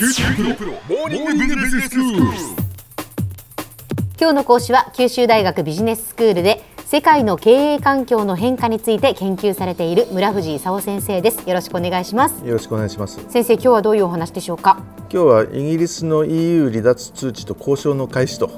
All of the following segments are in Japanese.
九州大学モーニングビジネススクール。今日の講師は九州大学ビジネススクールで世界の経営環境の変化について研究されている村藤勲先生です。よろしくお願いします。よろしくお願いします。先生今日はどういうお話でしょうか？今日はイギリスの EU 離脱通知と交渉の開始と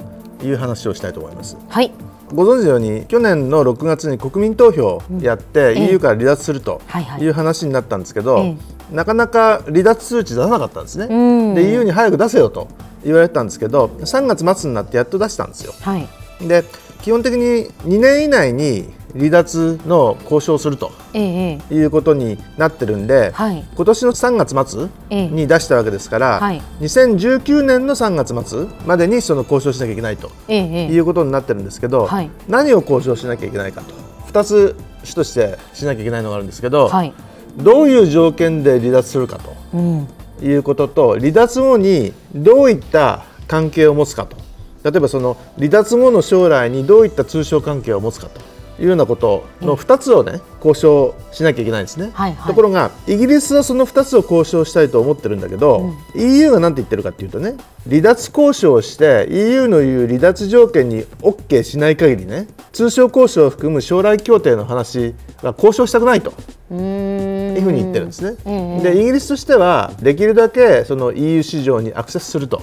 いう話をしたいと思います。はい。ご存知のように去年の6月に国民投票をやって、ええ EU から離脱するとはいう話になったんですけど、えなかなか離脱通知出さなかったんですね。ん。で EU に早く出せよと言われてたんですけど3月末になってやっと出したんですよ。はい。で基本的に2年以内に離脱の交渉をするとえええいうことになってるんで、はい。今年の3月末ええ。に出したわけですから、はい。2019年の3月末までにその交渉しなきゃいけないとええええ。いうことになってるんですけど、はい。何を交渉しなきゃいけないかと。2つ主としてしなきゃいけないのがあるんですけど、はいどういう条件で離脱するかとうん。いうことと離脱後にどういった関係を持つかと。例えばその離脱後の将来にどういった通商関係を持つかと。いうようなことの2つをね交渉しなきゃいけないんですね、はいはい。ところがイギリスはその2つを交渉したいと思ってるんだけど、EU が何て言ってるかっていうとね離脱交渉をして EU の言う離脱条件に OK しない限りね通商交渉を含む将来協定の話は交渉したくないと。うーんいうふうに言ってるんですね。ええでイギリスとしてはできるだけその EU 市場にアクセスすると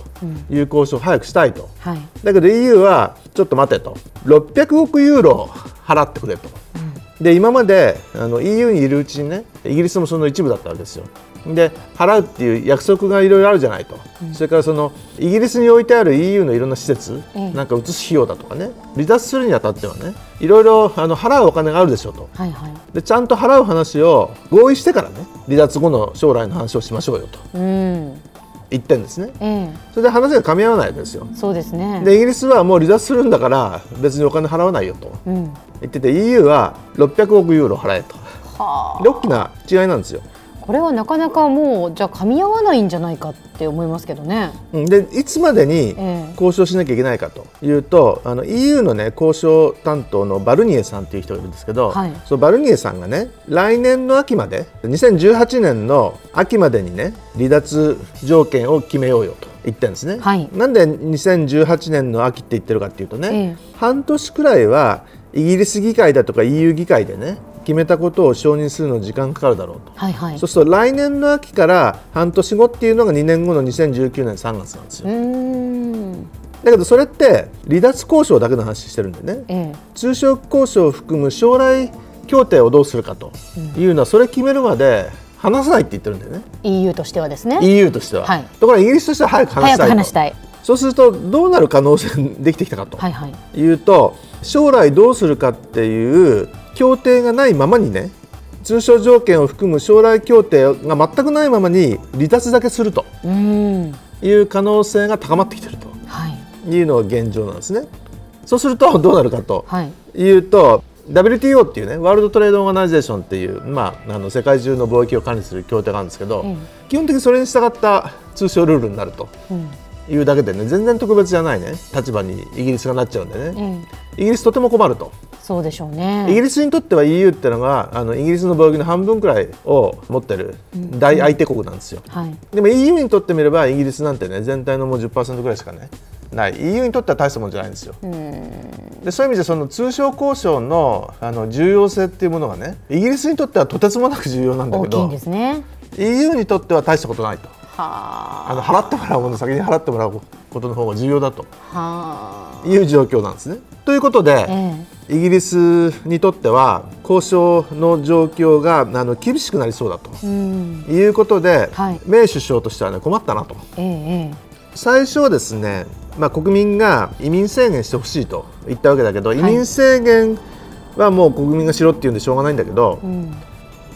いう交渉を早くしたいと。はいだけど EU はちょっと待てと600億ユーロ払ってくれと。で今まであの EU にいるうちにねイギリスもその一部だったわけですよ。で払うっていう約束がいろいろあるじゃないと、それからそのイギリスに置いてある EU のいろんな施設、ええ。なんか移す費用だとかね。離脱するにあたってはねいろいろあの払うお金があるでしょうと。はいはい。でちゃんと払う話を合意してからね離脱後の将来の話をしましょうよと。うん。言ってるんですね。えそれで話が噛み合わないですよ。えそうですね。でイギリスはもう離脱するんだから別にお金払わないよとうん。言ってて EU は600億ユーロ払えと。はあ。で大きな違いなんですよこれはなかなかもうじゃあ噛み合わないんじゃないかって思いますけどね。うんでいつまでにええ。交渉しなきゃいけないかというとあの EU の、ね、交渉担当のバルニエさんという人がいるんですけど、はい。そのバルニエさんがね来年の秋まで2018年の秋までにね離脱条件を決めようよと言ってるんですね。はい。なんで2018年の秋って言ってるかっていうとね、ええ。半年くらいはイギリス議会だとか EU 議会でね決めたことを承認するのに時間かかるだろうと。はいはい。そうすると来年の秋から半年後っていうのが2年後の2019年3月なんですよ。だけどそれって離脱交渉だけの話してるんでね。ええ。通商交渉を含む将来協定をどうするかというのはそれ決めるまで話さないって言ってるんだよね。EU としてはですね。EU としては、はい。ところがイギリスとしては早く話早くしたいと。話したいそうするとどうなる可能性ができてきたかと。はいはい。いうと将来どうするかっていう協定がないままにね通商条件を含む将来協定が全くないままに離脱だけするという可能性が高まってきてると。はい。いうのが現状なんですね。そうするとどうなるかとはい。いうと WTO っていうねワールドトレードオーガナイゼーションっていう、まあ、あの世界中の貿易を管理する協定があるんですけど、え。基本的にそれに従った通商ルールになると。うんいうだけでね全然特別じゃないね。立場にイギリスがなっちゃうんでえね、えイギリスとても困ると。そうでしょうね。イギリスにとっては EU っていうのがあのイギリスの貿易の半分くらいを持ってる大相手国なんですよ。はい。でも EU にとってみればイギリスなんてね全体のもう10%ぐらいしかねない。EU にとっては大したもんじゃないんですよ。でそういう意味でその通商交渉のあの重要性っていうものがねイギリスにとってはとてつもなく重要なんだけど大きいんですね。EU にとっては大したことないと。はあ。の払ってもらうもの先に払ってもらうことの方が重要だと。いう状況なんですね。ということで、あえ。イギリスにとっては交渉の状況があの厳しくなりそうだと。えうん。いうことで、はい。メイ首相としては、ね、困ったなと。えええ最初はですね、まあ、国民が移民制限してほしいと言ったわけだけど、移民制限はもう国民がしろっていうんでしょうがないんだけど、えうん。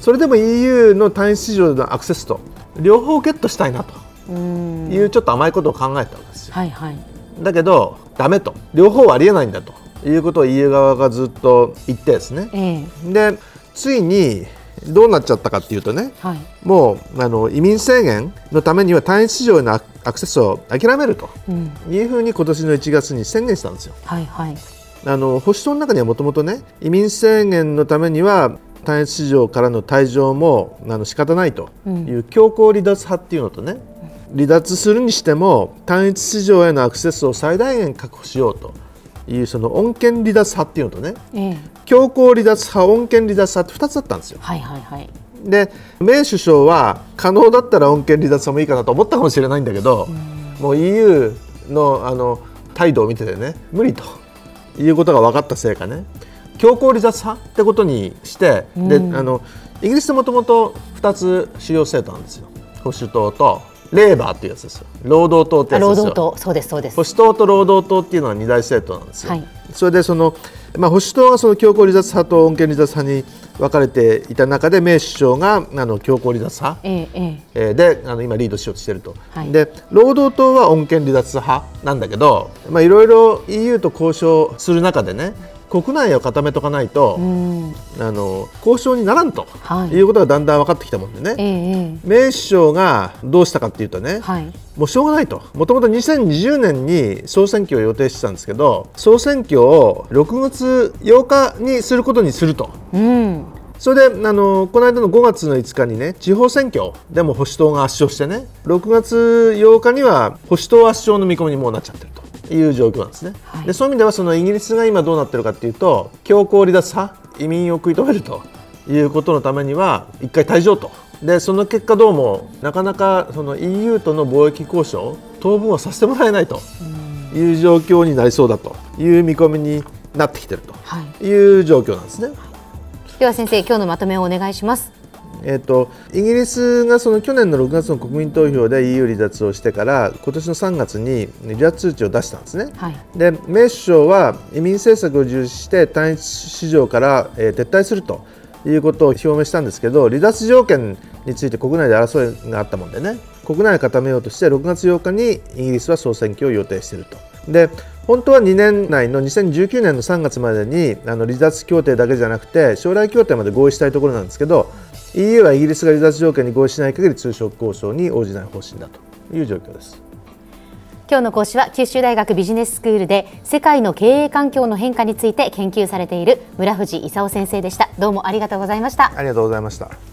それでも EU の単一市場のアクセスと両方ゲットしたいなと。うん。いうちょっと甘いことを考えたわけですよ。はいはい。だけどダメと。両方はありえないんだということを EU 側がずっと言ってですね。ええ。でついにどうなっちゃったかっていうとねはい。もうあの移民制限のためには単一市場へのアアクセスを諦めるとうん。いうふうに今年の1月に宣言したんですよ。はいはい。あの保守党の中にはもともとね移民制限のためには単一市場からの退場もあの仕方ないという強硬離脱派っていうのとね、離脱するにしても単一市場へのアクセスを最大限確保しようというその穏健離脱派っていうのとねええ。強硬離脱派穏健離脱派って2つあったんですよ。はいはいはい。でメイ首相は可能だったら穏健離脱派もいいかなと思ったかもしれないんだけど、もう EU のあの態度を見ててね無理ということが分かったせいかね強硬離脱派ってことにして、であのイギリスってもともと2つ主要政党なんですよ。保守党とレーバーっていうやつですよ。労働党ってやつですよ。働党。そうですそうです。保守党と労働党っていうのは二大政党なんですよ。はい。それでその、まあ、保守党はその強硬離脱派と穏健離脱派に分かれていた中でメイ首相があの強硬離脱派、ええええ。えーであの今リードしようとしていると、はい。で労働党は穏健離脱派なんだけどまあいろいろ EU と交渉する中でね国内を固めとかないと、うん。あの交渉にならんと、はい。い、うことがだんだん分かってきたもんでね、えええメイ首相がどうしたかっていうとね、えはい。もうしょうがないと、もともと2020年に総選挙を予定してたんですけど、総選挙を6月8日にすることにすると、うん。それであのこの間の5月の5日にね、地方選挙でも保守党が圧勝してね、6月8日には保守党圧勝の見込みにもうなっちゃってるという状況なんですね。はい。でそういう意味ではそのイギリスが今どうなってるかっていうと、強硬離脱派、移民を食い止めるということのためには一回退場と。でその結果どうもなかなかその EU との貿易交渉当分はさせてもらえないと。いう状況になりそうだと。いう見込みになってきてるはい。という状況なんですね。では先生今日のまとめをお願いしますえー、とイギリスがその去年の6月の国民投票で EU 離脱をしてから今年の3月に離脱通知を出したんですね。はいでメイ首相は移民政策を重視して単一市場から、えー撤退するということを表明したんですけど離脱条件について国内で争いがあったもんでね国内を固めようとして6月8日にイギリスは総選挙を予定していると。で本当は2年内の2019年の3月までにあの離脱協定だけじゃなくて将来協定まで合意したいところなんですけど EU はイギリスが離脱条件に合意しない限り通商交渉に応じない方針だという状況です。今日の講師は九州大学ビジネススクールで世界の経営環境の変化について研究されている村藤勲先生でしたどうもありがとうございましたありがとうございました。